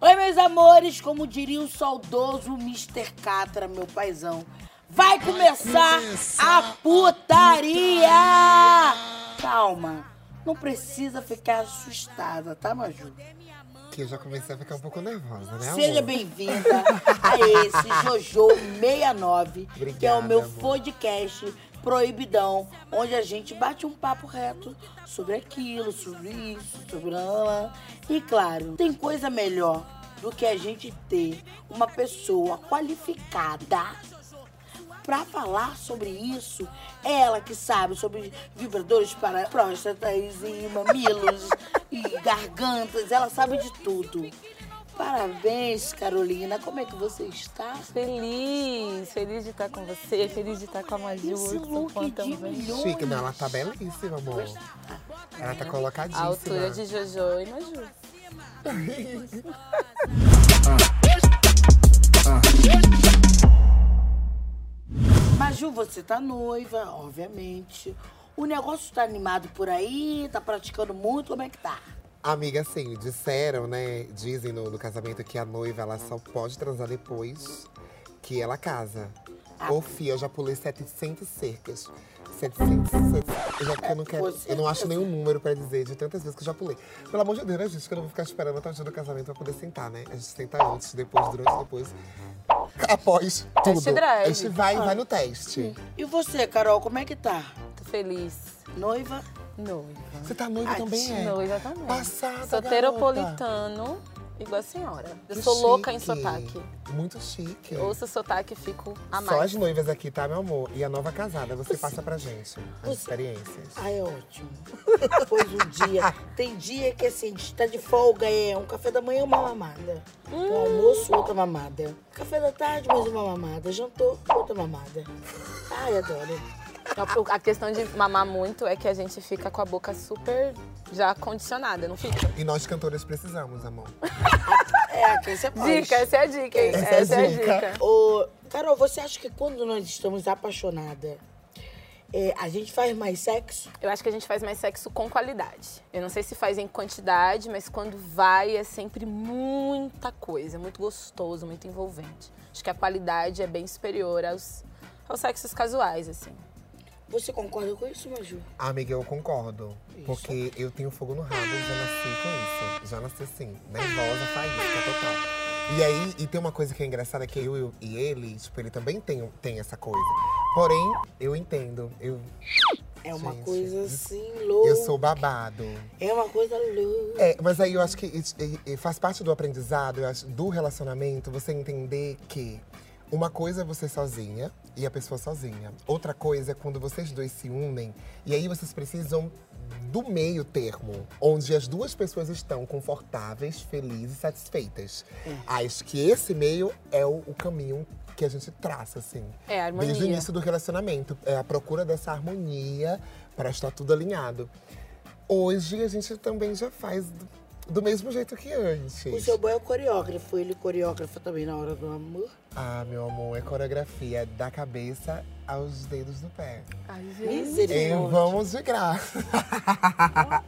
Oi, meus amores, como diria o saudoso Mr. Catra, meu paizão. Vai começar a putaria! Calma, não precisa ficar assustada, tá, Maju? Que eu já comecei a ficar um pouco nervosa, né, amor? Seja bem-vinda a esse Jojo 69, que é o meu amor. podcast proibidão, onde a gente bate um papo reto sobre aquilo, sobre isso, sobre lá. E claro, tem coisa melhor do que a gente ter uma pessoa qualificada Pra falar sobre isso, ela que sabe sobre vibradores para próstatas e mamilos e gargantas, ela sabe de tudo. Parabéns, Carolina. Como é que você está? Feliz, feliz de estar com você, feliz de estar com a Maju. Esse look de milhões. Chique, não, ela tá belíssima, amor. Ela tá A colocadíssima. altura de Jojo e Maju. Maju, você tá noiva, obviamente. O negócio tá animado por aí, tá praticando muito, como é que tá? Amiga, assim, disseram, né? Dizem no, no casamento que a noiva ela só pode transar depois que ela casa. Ah. Ô, Fia, eu já pulei 700 cercas. 700, 700 eu, já, eu, não quero, Você- eu não acho nenhum número pra dizer de tantas vezes que eu já pulei. Pelo amor de Deus, né, gente? Que eu não vou ficar esperando até o dia do casamento pra poder sentar, né? A gente senta antes, depois, durante, depois. Após tudo. Drive. A gente vai, vai no teste. E você, Carol, como é que tá? Tô feliz. Noiva? Noiva. Você tá noiva Ai, também, é? Noiva também. Passada, Soteropolitano, igual a senhora. Eu Que sou louca em chique. sotaque. Muito chique. Ouço sotaque e fico a Só as noivas aqui, tá, meu amor? E a nova casada, você passa pra gente as Você- experiências. Ah, é ótimo. Depois um dia. Tem dia que assim, a gente tá de folga, é um café da manhã, uma mamada. Um almoço, outra mamada. Café da tarde, mais uma mamada. Jantou, outra mamada. Ai, adoro. A- A questão de mamar muito é que a gente fica com a boca super já condicionada, não fica? E nós cantores precisamos, amor. É, quem você pode. Dica, essa é a dica, hein? Essa é a Essa é a dica. dica. Ô, Carol, você acha que quando nós estamos apaixonadas, é, a gente faz mais sexo? Eu acho que a gente faz mais sexo com qualidade. Eu não sei se faz em quantidade, mas quando vai é sempre muita coisa, muito gostoso, muito envolvente. Acho que a qualidade é bem superior aos, aos sexos casuais, assim. Você concorda com isso, Maju? Amiga, eu concordo. Porque eu tenho fogo no rabo, já nasci com isso. Já nasci assim, nervosa, faísca, total. E aí, e tem uma coisa que é engraçada, que eu, eu e ele, tipo, ele também tem, tem essa coisa. Porém, eu entendo. Eu, É uma Gente, coisa assim, louca. eu sou babado. É uma coisa louca. É, mas aí eu acho que isso- faz parte do aprendizado, eu acho, do relacionamento, você entender que uma coisa é você sozinha e a pessoa sozinha. Outra coisa é quando vocês dois se unem e aí vocês precisam do meio termo, onde as duas pessoas estão confortáveis, felizes, satisfeitas. Acho que esse meio é o, o caminho que a gente traça, assim. É, a harmonia. Desde o início do relacionamento. É a procura dessa harmonia para estar tudo alinhado. Hoje a gente também já faz do, mesmo jeito que antes. O seu boy é o coreógrafo, ele coreógrafo também na hora do amor. Ah, meu amor, é coreografia da cabeça aos dedos do pé. Ai, E Misericórdia. vamos de graça.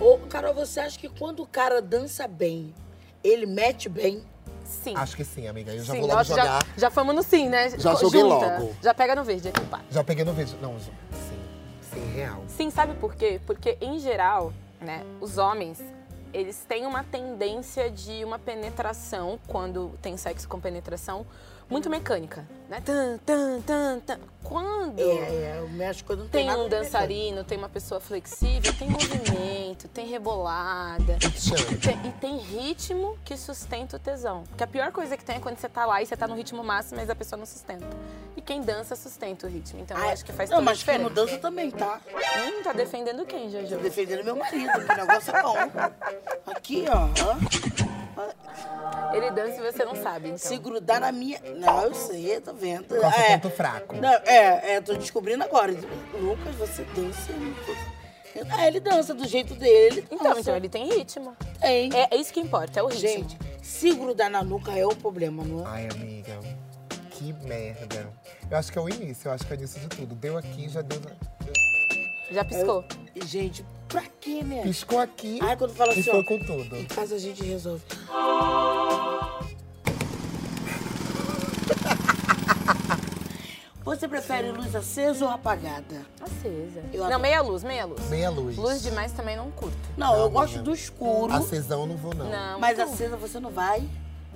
Ô, Carol, você acha que quando o cara dança bem, ele mete bem? Sim. Acho que sim, amiga. Eu já sim, vou logo nós jogar. já, já fomos no sim, né? Já Co- joguei junta. logo. Já pega no verde aqui, pá. Já peguei no vídeo. Não, sim. Sim, real. Sim, sabe por quê? Porque, em geral, né, os homens, eles têm uma tendência de uma penetração, quando tem sexo com penetração, muito mecânica, né? Tan, tan, tan, tan. Quando É, é, o México não tem, tem um dançarino, tem uma pessoa flexível, tem movimento, rebolada. E tem, e tem ritmo que sustenta o tesão. Porque a pior coisa que tem é quando você tá lá e você tá no ritmo máximo, mas a pessoa não sustenta. E quem dança sustenta o ritmo. Então eu Ah, acho que faz Não, toda a mas quem não dança também, tá? Hum, tá defendendo quem, Tô Jojo? defendendo meu marido, que o negócio é bom. Aqui, ó. Ele dança e você não sabe, então. Se grudar na minha. Não, eu sei, tô vendo. É seu é, ponto fraco? Não, é, é, tô descobrindo agora. Lucas, você dança. muito. Ah, ele dança do jeito dele. Ele Então, então ele tem ritmo. tem. É, é isso que importa, é o ritmo. Gente, se grudar na nuca é o problema, não é? Ai, amiga. Que merda. Eu acho que é o início, eu acho que é o início de tudo. Deu aqui, já deu. Já piscou. E, Gente, pra quê, né? Piscou aqui Aí quando fala assim, ó, com tudo. em casa a gente resolve. Você prefere luz acesa ou apagada? Acesa. Eu não, meia luz, meia luz. Meia luz. Luz demais também não curto. Não, eu Não, gosto amiga. do escuro, Acesão eu não vou, não. Não. mas muito- acesa você não vai.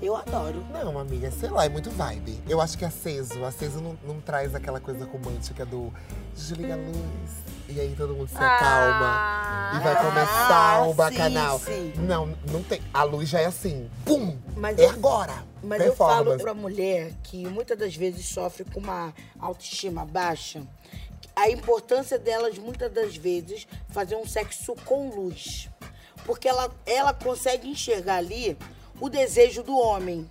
Eu adoro. Não, amiga, sei lá, é muito vibe. Eu acho que aceso, aceso não, não traz aquela coisa romântica do desliga a luz e aí todo mundo se acalma Ah, e vai Ah, começar o sim, bacanal. sim. Não, não tem. A luz já é assim, pum! Mas é eu- agora! Mas eu falo pra mulher que muitas das vezes sofre com uma autoestima baixa, a importância delas, muitas das vezes, fazer um sexo com luz. Porque ela, ela consegue enxergar ali o desejo do homem.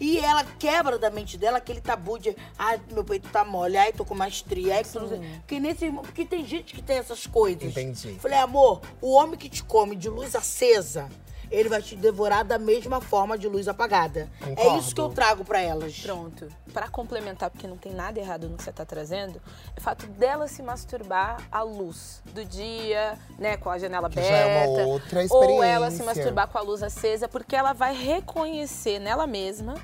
E ela quebra da mente dela aquele tabu de ai, meu peito tá mole, ai, tô com uma estria, ai, tudo. Porque, nesse, porque tem gente que tem essas coisas. Entendi. Falei, amor, o homem que te come de luz acesa, ele vai te devorar da mesma forma de luz apagada. É Concordo. isso que eu trago pra elas. Pronto. Pra complementar, porque não tem nada errado no que você tá trazendo, é o fato dela se masturbar à luz do dia, né, com a janela Que aberta. já é uma outra Ou ela se experiência. masturbar com a luz acesa, porque ela vai reconhecer nela mesma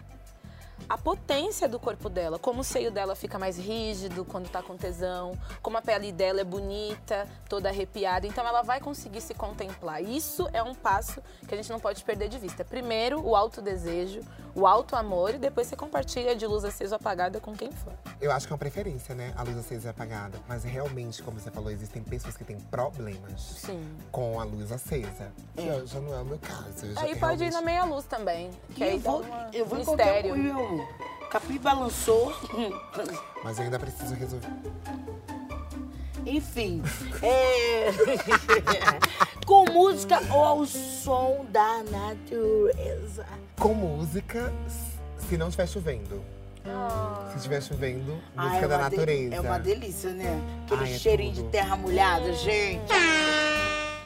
a potência do corpo dela, como o seio dela fica mais rígido quando tá com tesão, como a pele dela é bonita, toda arrepiada. Então ela vai conseguir se contemplar. Isso é um passo que a gente não pode perder de vista. Primeiro, o autodesejo, o auto amor e depois você compartilha de luz acesa ou apagada com quem for. Eu acho que é uma preferência, né? A luz acesa e apagada. Mas realmente, como você falou, existem pessoas que têm problemas Sim. com a luz acesa. Já, já não é o meu caso. eu Aí pode ir realmente- na meia luz também, que E aí eu dá vou, uma eu vou em qualquer mistério. Meu capi balançou. Mas ainda preciso resolver. Enfim. é... Com música ou ao som da natureza? Com música, se não estiver chovendo. Ah. Se estiver chovendo, Ah, música é da natureza. É uma delícia, né? Aquele Ai, é cheirinho de terra molhada, gente.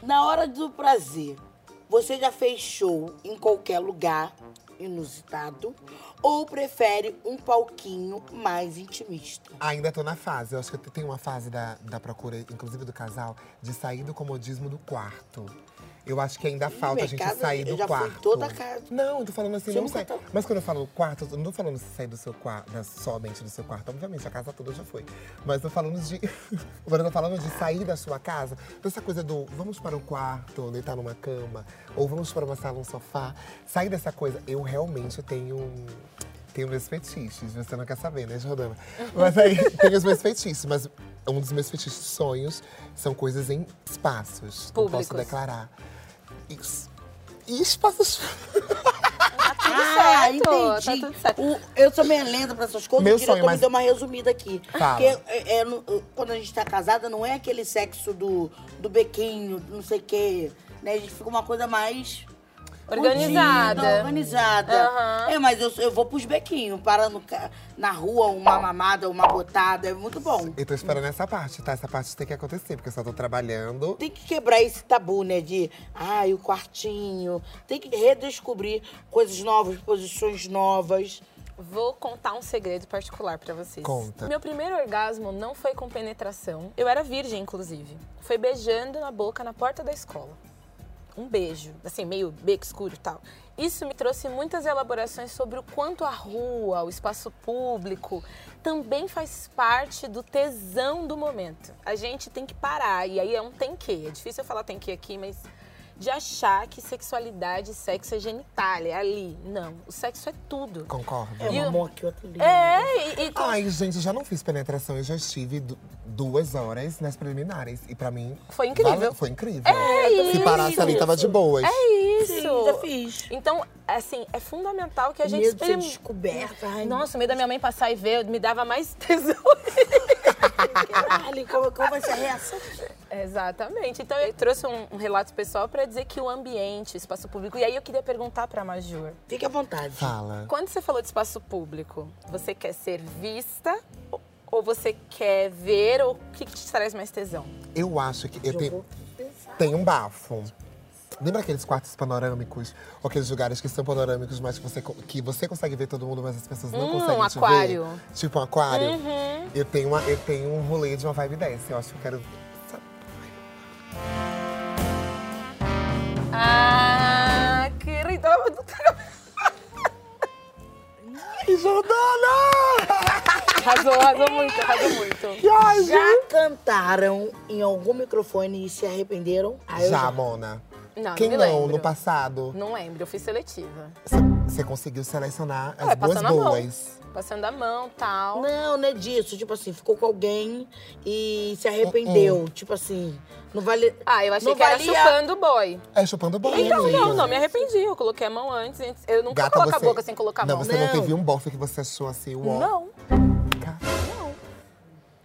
Na hora do prazer, você já fez show em qualquer lugar inusitado? Ou prefere um palquinho mais intimista? Ainda tô na fase. Eu acho que tem uma fase da, da procura, inclusive do casal, de sair do comodismo do quarto. Eu acho que ainda falta a gente casa, sair do já fui quarto. toda a casa. Não, eu tô falando assim, Você não sai. tá- Mas quando eu falo quarto, eu não tô falando de sair do seu quarto, somente do seu quarto. Obviamente, a casa toda já foi. Mas tô falando de. Agora eu tô falando de sair da sua casa. Dessa coisa do vamos para um quarto, deitar numa cama, ou vamos para uma sala, um sofá. Sair dessa coisa, eu realmente tenho. Tenho meus fetiches, você não quer saber, né, Jordana? Mas aí, tenho os meus fetiches, mas um dos meus fetiches sonhos são coisas em espaços. Não posso Públicos. declarar. Isso. E espaços. Tá tudo ah, certo, entendi. tá tudo certo. O- eu sou meio lenta pra essas coisas. Meu o diretor sonho, mas- me deu uma resumida aqui. Fala. Porque é, é, no- quando a gente tá casada, não é aquele sexo do, do bequinho, não sei o quê. Né? A gente fica uma coisa mais... Organizada. Organizada. Aham. É, mas eu, eu vou pros bequinhos. Para no, ca- na rua, uma mamada, uma botada. É muito bom. Eu tô esperando essa parte, tá? Essa parte tem que acontecer, porque eu só tô trabalhando. Tem que quebrar esse tabu, né? De, ai, o quartinho. Tem que redescobrir coisas novas, posições novas. Vou contar um segredo particular pra vocês. Conta. Meu primeiro orgasmo não foi com penetração. Eu era virgem, inclusive. Foi beijando na boca na porta da escola. Um beijo, assim, meio beco escuro e tal. Isso me trouxe muitas elaborações sobre o quanto a rua, o espaço público, também faz parte do tesão do momento. A gente tem que parar, e aí é um tem que. É difícil eu falar tem que aqui, mas de achar que sexualidade e sexo é genitália, é ali. Não, o sexo é tudo. Concordo. É E uma o- mão aqui, outra ali. É, e, e Ai, gente, eu já não fiz penetração, eu já estive du- duas horas nas preliminares. E pra mim. Foi incrível. vale- foi incrível. É Se parasse ali, tava de boas. isso. Sim, já fiz. Então, assim, é fundamental que a gente Medo de ser descoberta. Ai, Nossa, o medo da minha mãe passar e ver me dava mais tesão. Caralho, qual, qual vai ser a reação? Exatamente. Então, eu trouxe um, um relato pessoal pra dizer que o ambiente, o espaço público. E aí eu queria perguntar pra Major. Fique à vontade. Fala. Quando você falou de espaço público, você quer ser vista ou- você quer ver? Ou o que, que te traz mais tesão? Eu acho que eu Eu tenho, vou pensar. tenho um bafo. Lembra aqueles quartos panorâmicos? Ou aqueles lugares que são panorâmicos, mas que você, que você consegue ver todo mundo, mas as pessoas não hum, conseguem um aquário. Ver. Tipo um aquário. Uhum. Eu, tenho uma, eu tenho um rolê de uma vibe dessa. Eu acho que eu quero... Ah, querida... E Jordana! Arrasou, arrasou muito, arrasou muito. Já cantaram em algum microfone e se arrependeram? Ah, já, já, Mona. Não, Quem não não, lembro. no passado? Não lembro, eu fiz seletiva. Você conseguiu selecionar as É, duas passando a mão. boas. Passando a mão tal. Não, não é disso. Tipo assim, ficou com alguém e se arrependeu. Tipo assim, não vale. Ah, eu achei não que era valia- chupando o boy. É chupando bola. Então, amiga. não, não me arrependi. Eu coloquei a mão antes. Eu nunca Gata, coloco você... a boca sem colocar a Não, mão. você não Não. teve um bofe que você achou assim, uó. Não.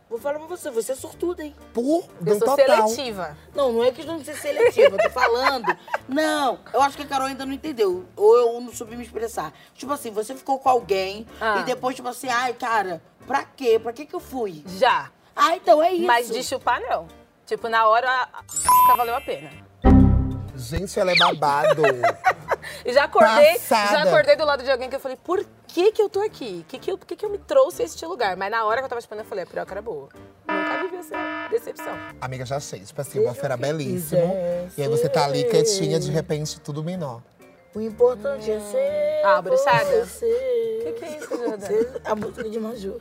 Vou falar pra você, você é sortuda, hein? Por Eu sou total. seletiva. Não, não é questão de ser seletiva, eu tô falando. Não, eu acho que a Carol ainda não entendeu. Ou eu não soube me expressar. Tipo assim, você ficou com alguém Ah. e depois, tipo assim, ai, cara, pra quê? Pra que que eu fui? Já. Ah, então é isso. Mas de chupar, não. Tipo, na hora, a valeu a pena. Gente, ela é babado. E já acordei, Passada. já acordei do lado de alguém que eu falei, por que que eu tô aqui? Que que eu, por que que eu me trouxe a este lugar? Mas na hora que eu tava chupando, eu falei, a piroca era boa. Nunca vivi essa decepção. Amiga, já achei. Tipo assim, o que belíssimo. quiser E aí você tá ali quietinha, de repente, tudo menor. O importante é ser. Ah, bruxada? Você. Que que é isso, Jordana? Você- A música de Maju.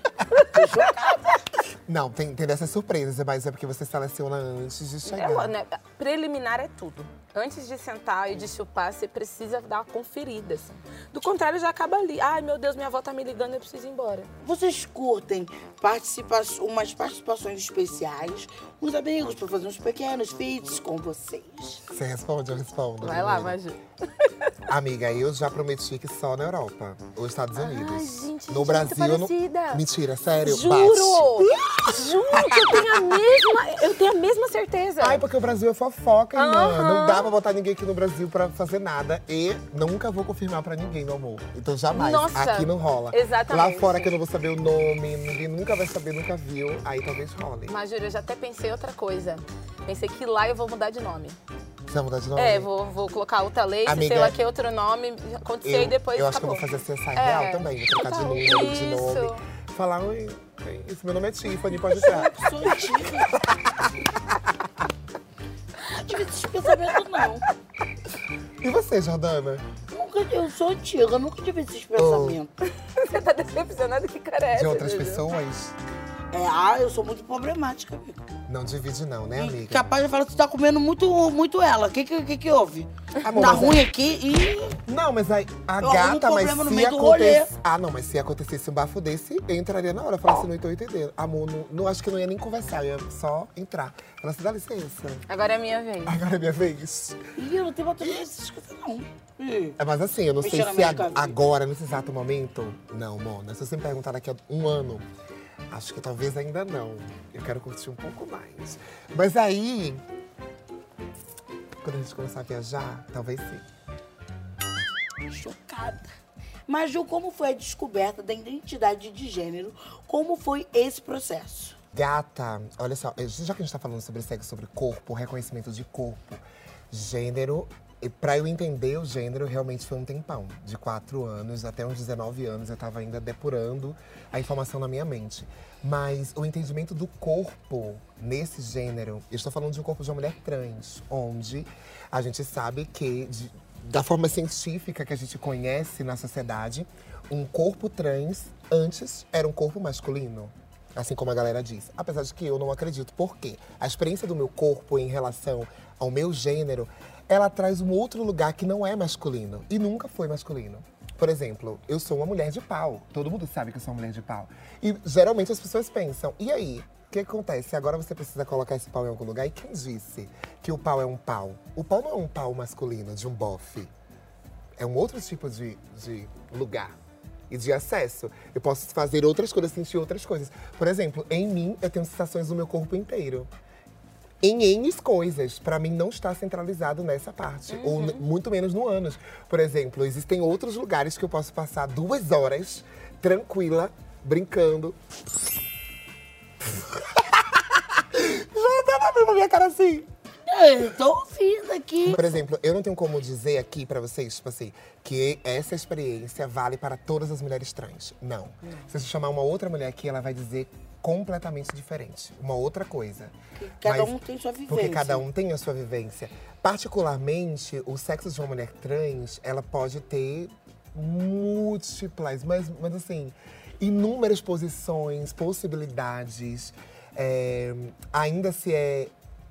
Não, tem, tem dessas surpresas, mas é porque você seleciona antes de chegar. É, né, preliminar é tudo. Antes de sentar e de chupar, você precisa dar uma conferida. assim. Do contrário, já acaba ali. Ai, meu Deus, minha avó tá me ligando, eu preciso ir embora. Vocês curtem participa umas participações especiais, uns amigos pra fazer uns pequenos feats com vocês. Você responde, eu respondo. Vai lá. Maju. Amiga, eu já prometi que só na Europa ou Estados Unidos. gente, no gente, Brasil, eu não... Mentira, sério. Juro! Bate. Juro que eu tenho a mesma, eu tenho a mesma certeza. Ai, porque o Brasil é fofoca, irmã. Aham. Não dá pra botar ninguém aqui no Brasil pra fazer nada. E nunca vou confirmar pra ninguém, meu amor. Então jamais. Nossa, aqui não rola. exatamente. Lá fora que eu não vou saber o nome, ninguém nunca vai saber, nunca viu. Aí talvez role. Mas, Júlio, eu já até pensei outra coisa. Pensei que lá eu vou mudar de nome. Você vai mudar de nome? É, vou, vou colocar outra lei, Amiga, sei lá que outro nome. Aconteceu Eu, e depois eu acho que eu acabou. vou fazer CSI É. real também. Vou trocar de Total. número, de Isso. nome. Falar, oi, oi, esse meu nome é Tiffany, pode entrar. Não tive esse pensamento, não. e você, Jordana? Nunca, eu sou antiga, nunca tive esses pensamentos. Você tá decepcionado? Que cara é essa? De outras pessoas? É, ah, eu sou muito problemática, amiga. Não divide não, né, E amiga? capaz de falar que você tá comendo muito, muito ela. O que, que, que, que houve? Amor, tá mas é- ruim aqui e. Não, mas aí, a Eu gata, mas problema no se meio do rolê. acontecesse... Ah, não, mas se acontecesse um bafo desse, eu entraria na hora. Eu falasse, não tô entendendo. Amor, não, não, acho que não ia nem conversar, eu ia só entrar. Falasse, dá licença. Agora é a minha vez. Agora é minha vez. Ih, eu não tenho bateria nessas coisas, não. Ih. É, mas assim, eu não sei se a- agora, nesse exato momento... Não, Mona, se você me perguntar daqui a um ano, acho que talvez ainda não. Eu quero curtir um pouco mais. Mas aí... Quando a gente começar a viajar, talvez sim. Chocada. Mas, Ju, como foi a descoberta da identidade de gênero? Como foi esse processo? Gata, olha só, já que a gente tá falando sobre sexo, sobre corpo, reconhecimento de corpo, gênero, pra eu entender o gênero, realmente foi um tempão. De quatro anos até uns 19 anos, eu tava ainda depurando a informação na minha mente. Mas o entendimento do corpo nesse gênero, eu estou falando de um corpo de uma mulher trans, onde a gente sabe que, de- da forma científica que a gente conhece na sociedade, um corpo trans antes era um corpo masculino. Assim como a galera diz. Apesar de que eu não acredito. Por quê? A experiência do meu corpo em relação ao meu gênero, ela traz um outro lugar que não é masculino. E nunca foi masculino. Por exemplo, eu sou uma mulher de pau. Todo mundo sabe que eu sou uma mulher de pau. E geralmente as pessoas pensam, e aí? O que acontece? Agora você precisa colocar esse pau em algum lugar. E quem disse que o pau é um pau? O pau não é um pau masculino, de um bofe é um outro tipo de, de lugar e de acesso. Eu posso fazer outras coisas, sentir outras coisas. Por exemplo, em mim, eu tenho sensações do meu corpo inteiro. Em N coisas, pra mim não está centralizado nessa parte, ou n- muito menos no ânus. Por exemplo, existem outros lugares que eu posso passar duas horas tranquila, brincando. Já tava vendo a minha cara assim. Eu tô ouvindo aqui. Por exemplo, eu não tenho como dizer aqui pra vocês, tipo assim, que essa experiência vale para todas as mulheres trans. Não. Se você chamar uma outra mulher aqui, ela vai dizer completamente diferente. Uma outra coisa. Que cada Mas- um tem sua vivência. Porque cada um tem a sua vivência. Particularmente, o sexo de uma mulher trans, ela pode ter múltiplas, mas, mas assim, inúmeras posições, possibilidades. É, ainda se é.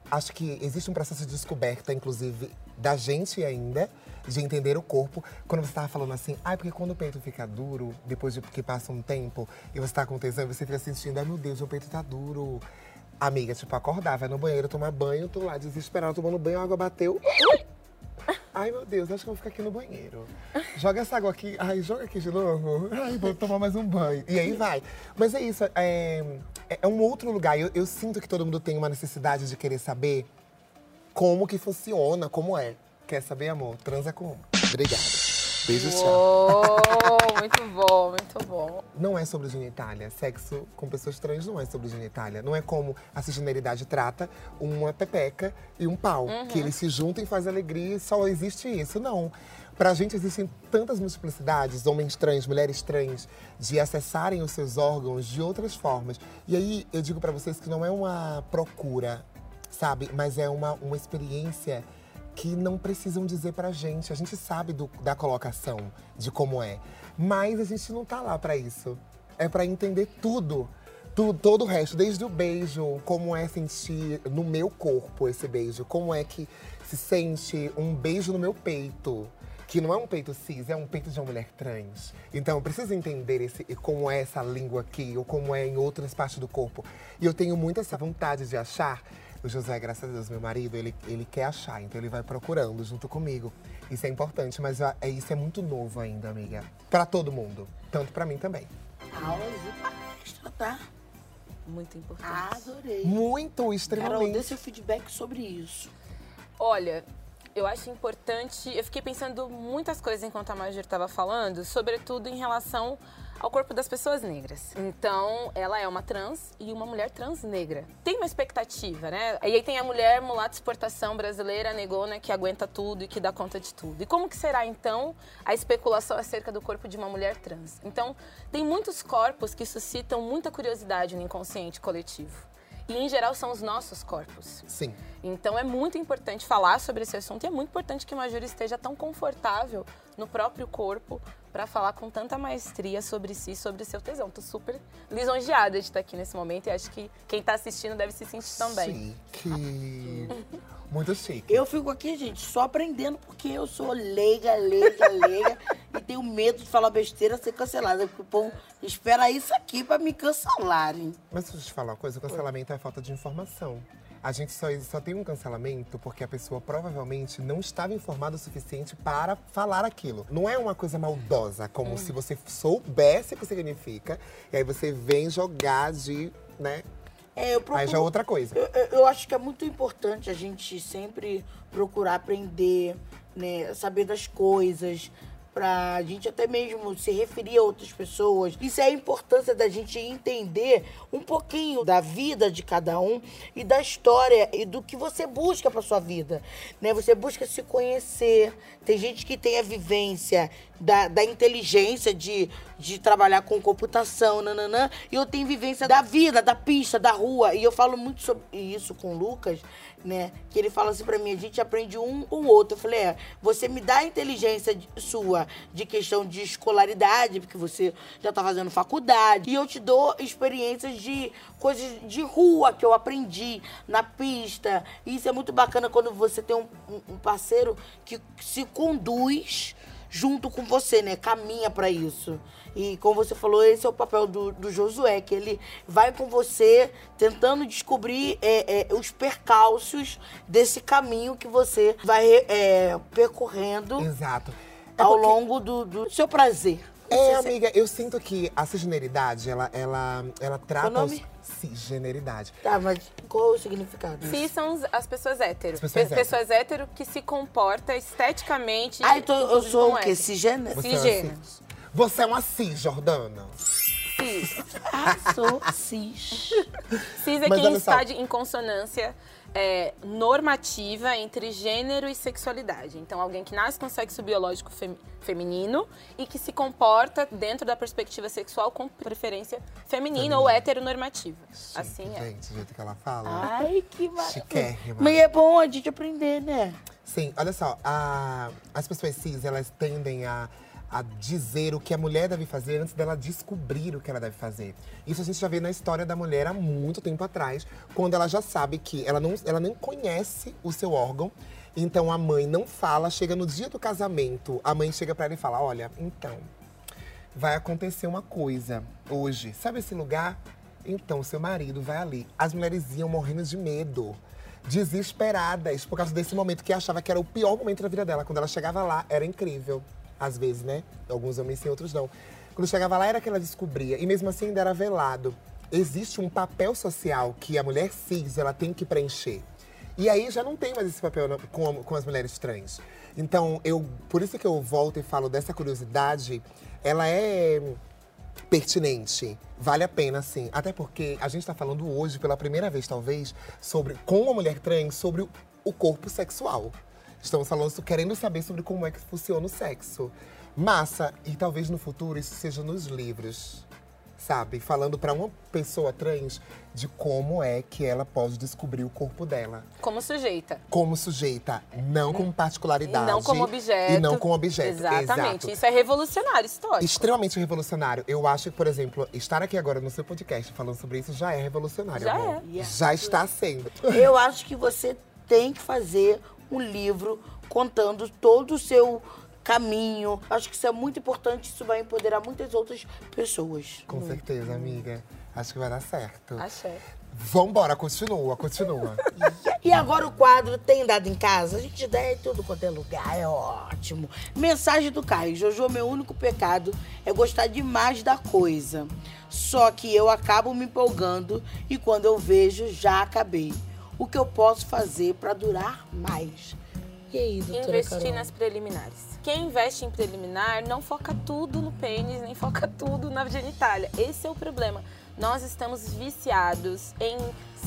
Acho que existe um processo de descoberta, inclusive, da gente ainda, de entender o corpo. Quando você estava falando assim, ai, porque quando o peito fica duro, depois de que passa um tempo, e você tá com tesão, você fica sentindo, ai meu Deus, meu peito tá duro. Amiga, tipo, acordar, vai no banheiro tomar banho, tô lá desesperada tomando banho, a água bateu. Ai, meu Deus, acho que eu vou ficar aqui no banheiro. Joga essa água aqui. Ai, joga aqui de novo. Ai, vou tomar mais um banho. E aí vai. Mas é isso, é, é- é um outro lugar. Eu, eu sinto que todo mundo tem uma necessidade de querer saber como que funciona, como é. Quer saber, amor? Transa como? Obrigada. Beijo, tchau. Uou, muito bom, muito bom. Não é sobre genitália. Sexo com pessoas trans não é sobre genitália. Não é como a cisgeneridade trata uma pepeca e um pau. Que eles se juntam e fazem alegria e só existe isso. Não. Pra gente existem tantas multiplicidades, homens trans, mulheres trans, de acessarem os seus órgãos de outras formas. E aí eu digo pra vocês que não é uma procura, sabe? Mas é uma, uma experiência que não precisam dizer pra gente. A gente sabe do- da colocação, de como é. Mas a gente não tá lá pra isso. É pra entender tudo. Tu- todo o resto, desde o beijo, como é sentir no meu corpo esse beijo, como é que se sente um beijo no meu peito. Que não é um peito cis, é um peito de uma mulher trans. Então, eu preciso entender esse, como é essa língua aqui, ou como é em outras partes do corpo. E eu tenho muita essa vontade de achar. O José, graças a Deus, meu marido, ele, ele quer achar, então ele vai procurando junto comigo. Isso é importante, mas é, isso é muito novo ainda, amiga. Pra todo mundo. Tanto pra mim também. Aulas e palestra, tá? Muito importante. Adorei. Muito, Carol, dê extremamente. seu feedback sobre isso. Olha, eu acho importante. Eu fiquei pensando muitas coisas enquanto a Major estava falando, sobretudo em relação ao corpo das pessoas negras. Então, ela é uma trans e uma mulher trans negra. Tem uma expectativa, né? E aí tem a mulher mulata exportação brasileira negona que aguenta tudo e que dá conta de tudo. E como que será então a especulação acerca do corpo de uma mulher trans? Então, tem muitos corpos que suscitam muita curiosidade no inconsciente coletivo. E em geral são os nossos corpos. Sim. Então é muito importante falar sobre esse assunto e é muito importante que uma júri esteja tão confortável no próprio corpo para falar com tanta maestria sobre si, sobre seu tesão. Tô super lisonjeada de estar aqui nesse momento e acho que quem tá assistindo deve se sentir também. Chique. Muito chique. Eu fico aqui, gente, só aprendendo porque eu sou leiga, leiga, leiga tenho medo de falar besteira ser cancelada. Porque o povo espera isso aqui pra me cancelarem. Mas deixa eu te falar uma coisa, o cancelamento é falta de informação. A gente só, só tem um cancelamento porque a pessoa provavelmente não estava informada o suficiente para falar aquilo. Não é uma coisa maldosa, como se você soubesse o que significa, e aí você vem jogar de, né? É, eu procuro... Aí já é outra coisa. Eu, eu- eu acho que é muito importante a gente sempre procurar aprender, né, saber das coisas, pra gente até mesmo se referir a outras pessoas. Isso é a importância da gente entender um pouquinho da vida de cada um e da história e do que você busca pra sua vida, né? Você busca se conhecer. Tem gente que tem a vivência da, da inteligência de, de trabalhar com computação, nananã, e eu tenho vivência da vida, da pista, da rua. E eu falo muito sobre isso com o Lucas, né? Que ele fala assim pra mim, a gente aprende um com o outro. Eu falei, é, você me dá a inteligência sua de questão de escolaridade, porque você já tá fazendo faculdade, e eu te dou experiências de coisas de rua que eu aprendi na pista. E isso é muito bacana quando você tem um, um- parceiro que se conduz junto com você, né? Caminha pra isso. E como você falou, esse é o papel do, do Josué, que ele vai com você tentando descobrir é, é, os percalços desse caminho que você vai é, percorrendo Exato. É ao porque- longo do, do seu prazer. É, amiga, eu sinto que a cisgeneridade, ela, ela, ela trata o nome? os... Cisgeneridade. Tá, mas qual é o significado? Cis são as pessoas hétero. As pessoas Pe- pessoas hétero que se comporta esteticamente. Ah, então eu sou o quê? hétero. Cisgênero? É Cisgênero. Você é uma cis, Jordana. cis. Ah, sou cis. Cis é Mas quem está de- em consonância é, normativa entre gênero e sexualidade. Então, alguém que nasce com sexo biológico fem- feminino e que se comporta dentro da perspectiva sexual com preferência feminina ou heteronormativa. Assim é. Gente, do jeito que ela fala. Ai, que maravilha. Chiquérrima. Mas é bom a gente aprender, né? Sim, olha só, a- as pessoas cis, elas tendem a, a dizer o que a mulher deve fazer antes dela descobrir o que ela deve fazer. Isso a gente já vê na história da mulher há muito tempo atrás, quando ela já sabe que ela não, ela nem conhece o seu órgão. Então a mãe não fala, chega no dia do casamento, a mãe chega pra ela e fala: Olha, então, vai acontecer uma coisa hoje. Sabe esse lugar? Então, seu marido vai ali. As mulheres iam morrendo de medo, desesperadas, por causa desse momento que achava que era o pior momento da vida dela. Quando ela chegava lá, era incrível. Às vezes, né? Alguns homens sim, outros não. Quando chegava lá, era que ela descobria. E mesmo assim, ainda era velado. Existe um papel social que a mulher cis, ela tem que preencher. E aí já não tem mais esse papel com, com as mulheres trans. Então, eu, por isso que eu volto e falo dessa curiosidade, ela é pertinente. Vale a pena, sim. Até porque a gente está falando hoje, pela primeira vez, talvez, sobre com uma mulher trans, sobre o corpo sexual. Estamos falando, querendo saber sobre como é que funciona o sexo. Massa, e talvez no futuro isso seja nos livros. Sabe? Falando para uma pessoa trans de como é que ela pode descobrir o corpo dela. Como sujeita. Como sujeita, não como particularidade. E não como objeto. E não como objeto. Exatamente. Exato. Isso é revolucionário, histórico. Extremamente revolucionário. Eu acho que, por exemplo, estar aqui agora no seu podcast falando sobre isso já é revolucionário. Já amor. é. Já está sendo. Eu acho que você tem que fazer um livro contando todo o seu caminho. Acho que isso é muito importante, isso vai empoderar muitas outras pessoas. Com certeza, amiga. Acho que vai dar certo. Axé. Vambora, continua, continua. E agora o quadro Tem Dado em Casa? A gente dá em tudo quanto é lugar, é ótimo. Mensagem do Caio. Jojo, meu único pecado é gostar demais da coisa. Só que eu acabo me empolgando e quando eu vejo, já acabei. O que eu posso fazer pra durar mais? E aí, doutora Investir Carol? nas preliminares. Quem investe em preliminar não foca tudo no pênis, nem foca tudo na genitália. Esse é o problema. Nós estamos viciados em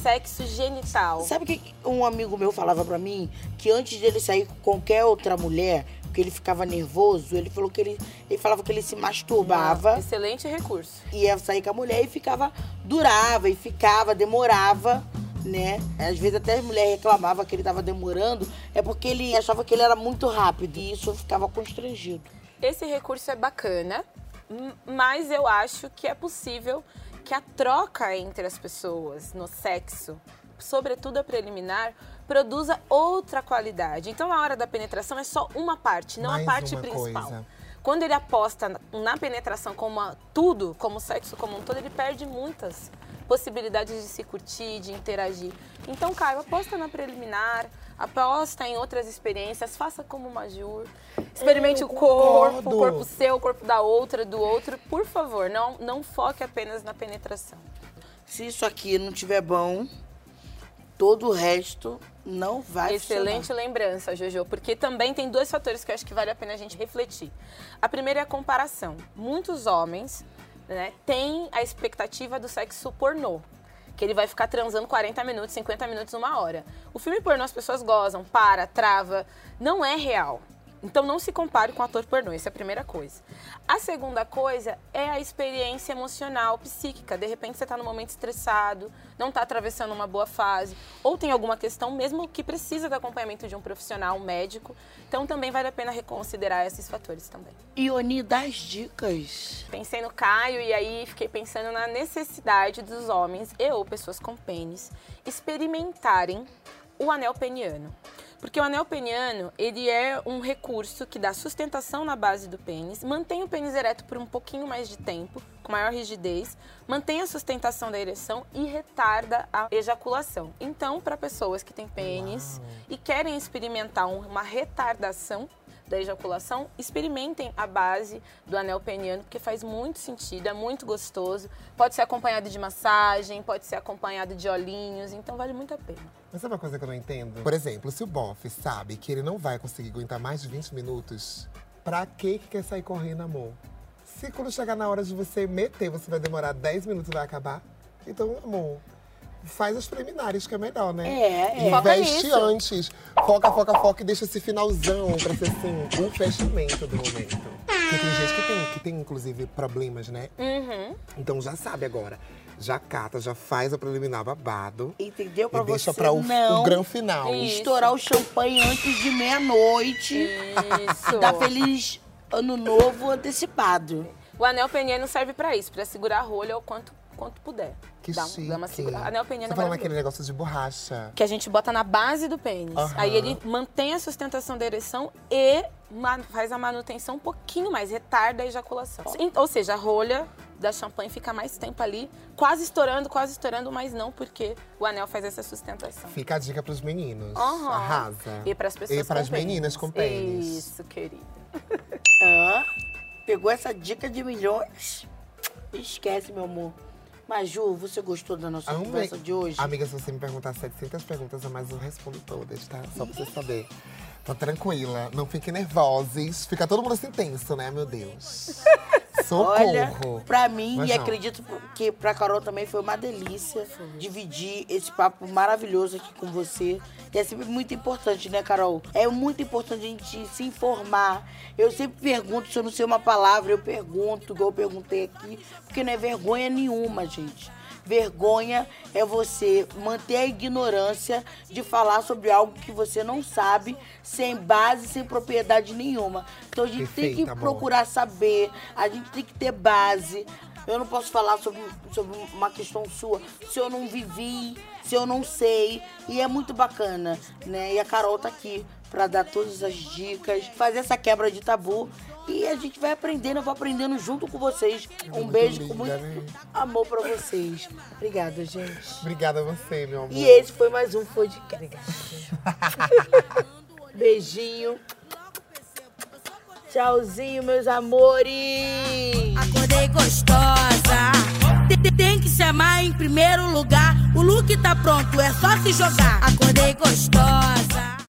sexo genital. Sabe o que um amigo meu falava pra mim? Que antes dele sair com qualquer outra mulher, porque ele ficava nervoso, ele falou que ele, ele falava que ele se masturbava. Excelente recurso. ia sair com a mulher e ficava, durava e ficava, demorava, né? Às vezes até a mulher reclamava que ele tava demorando, é porque ele achava que ele era muito rápido e isso eu ficava constrangido. Esse recurso é bacana, mas eu acho que é possível que a troca entre as pessoas no sexo, sobretudo a preliminar, produza outra qualidade. Então, na hora da penetração é só uma parte, não Mais a parte uma principal. coisa. Quando ele aposta na- penetração como uma- tudo, como o sexo como um todo, ele perde muitas possibilidades de se curtir, de interagir. Então, Caio, aposta na preliminar, aposta em outras experiências, faça como uma Jur. Experimente Eu o corpo, concordo. o corpo seu, o corpo da outra, do outro. Por favor, não, não foque apenas na penetração. Se isso aqui não tiver bom, todo o resto não vai Excelente funcionar. lembrança, Jojo, porque também tem dois fatores que eu acho que vale a pena a gente refletir. A primeira é a comparação. Muitos homens né, têm a expectativa do sexo pornô. Que ele vai ficar transando 40 minutos, 50 minutos, uma hora. O filme pornô as pessoas gozam, para, trava. Não é real. Então não se compare com ator pornô, essa é a primeira coisa. A segunda coisa é a experiência emocional, psíquica. De repente você está num momento estressado, não está atravessando uma boa fase, ou tem alguma questão mesmo que precisa do acompanhamento de um profissional, um médico. Então também vale a pena reconsiderar esses fatores também. Ioni das dicas. Pensei no Caio e aí fiquei pensando na necessidade dos homens e ou pessoas com pênis experimentarem o anel peniano. Porque o anel peniano, ele é um recurso que dá sustentação na base do pênis, mantém o pênis ereto por um pouquinho mais de tempo, com maior rigidez, mantém a sustentação da ereção e retarda a ejaculação. Então, para pessoas que têm pênis e querem experimentar um- uma retardação da ejaculação, experimentem a base do anel peniano, porque faz muito sentido, é muito gostoso. Pode ser acompanhado de massagem, pode ser acompanhado de olhinhos, então vale muito a pena. Mas sabe uma coisa que eu não entendo? Por exemplo, se o bofe sabe que ele não vai conseguir aguentar mais de 20 minutos, pra que que quer sair correndo, amor? Se quando chegar na hora de você meter, você vai demorar 10 minutos e vai acabar. Então, amor, faz as preliminares, que é melhor, né? É, é. Foca Investe nisso. antes. Foca, foca, foca e deixa esse finalzão pra ser assim, o fechamento do momento. Porque tem gente que tem, que tem, inclusive, problemas, né? Uhum. Então já sabe agora. Já cata, já faz o preliminar babado. Entendeu? Pra e deixa você pra o, não o grande final. Isso. estourar o champanhe antes de meia-noite. Isso. Dar feliz ano novo antecipado. O anel peniano serve pra isso, pra segurar a rolha o quanto, quanto puder. Que dá, chique. dá uma segura... Anel peniano Você é falando aquele negócio de borracha. Que a gente bota na base do pênis. Aham. Aí ele mantém a sustentação da ereção e faz a manutenção um pouquinho mais, retarda a ejaculação. Ou seja, a rolha da champanhe fica mais tempo ali, quase estourando, quase estourando, mas não porque o anel faz essa sustentação. Fica a dica pros meninos. Aham. Arrasa. E para as pessoas E para as meninas com pênis. Isso, querida. Ah, pegou essa dica de milhões? Esquece, meu amor. Mas, Ju, você gostou da nossa Amei. conversa de hoje? Amiga, se você me perguntar 700 perguntas a mais, eu respondo todas, tá? Só pra você saber. Tá tranquila, não fiquem nervosos. Fica todo mundo assim tenso, né, meu Deus? Socorro. Olha, pra mim, Mas e não. acredito que pra Carol também foi uma delícia dividir esse papo maravilhoso aqui com você. E é sempre muito importante, né, Carol? É muito importante a gente se informar. Eu sempre pergunto, se eu não sei uma palavra, eu pergunto, igual eu perguntei aqui, porque não é vergonha nenhuma, gente. Vergonha é você manter a ignorância de falar sobre algo que você não sabe, sem base, sem propriedade nenhuma. Então a gente tem que amor. procurar saber, a gente tem que ter base. Eu não posso falar sobre, sobre uma questão sua se eu não vivi, se eu não sei. E é muito bacana, né? E a Carol tá aqui pra dar todas as dicas, fazer essa quebra de tabu. E a gente vai aprendendo, eu vou aprendendo junto com vocês. Um muito beijo com linda, muito né? amor pra vocês. Obrigada, gente. Obrigada a você, meu amor. E esse foi mais um podcast. Beijinho. Tchauzinho, meus amores. Acordei gostosa. Tem que se amar em primeiro lugar. O look tá pronto, é só se jogar. Acordei gostosa.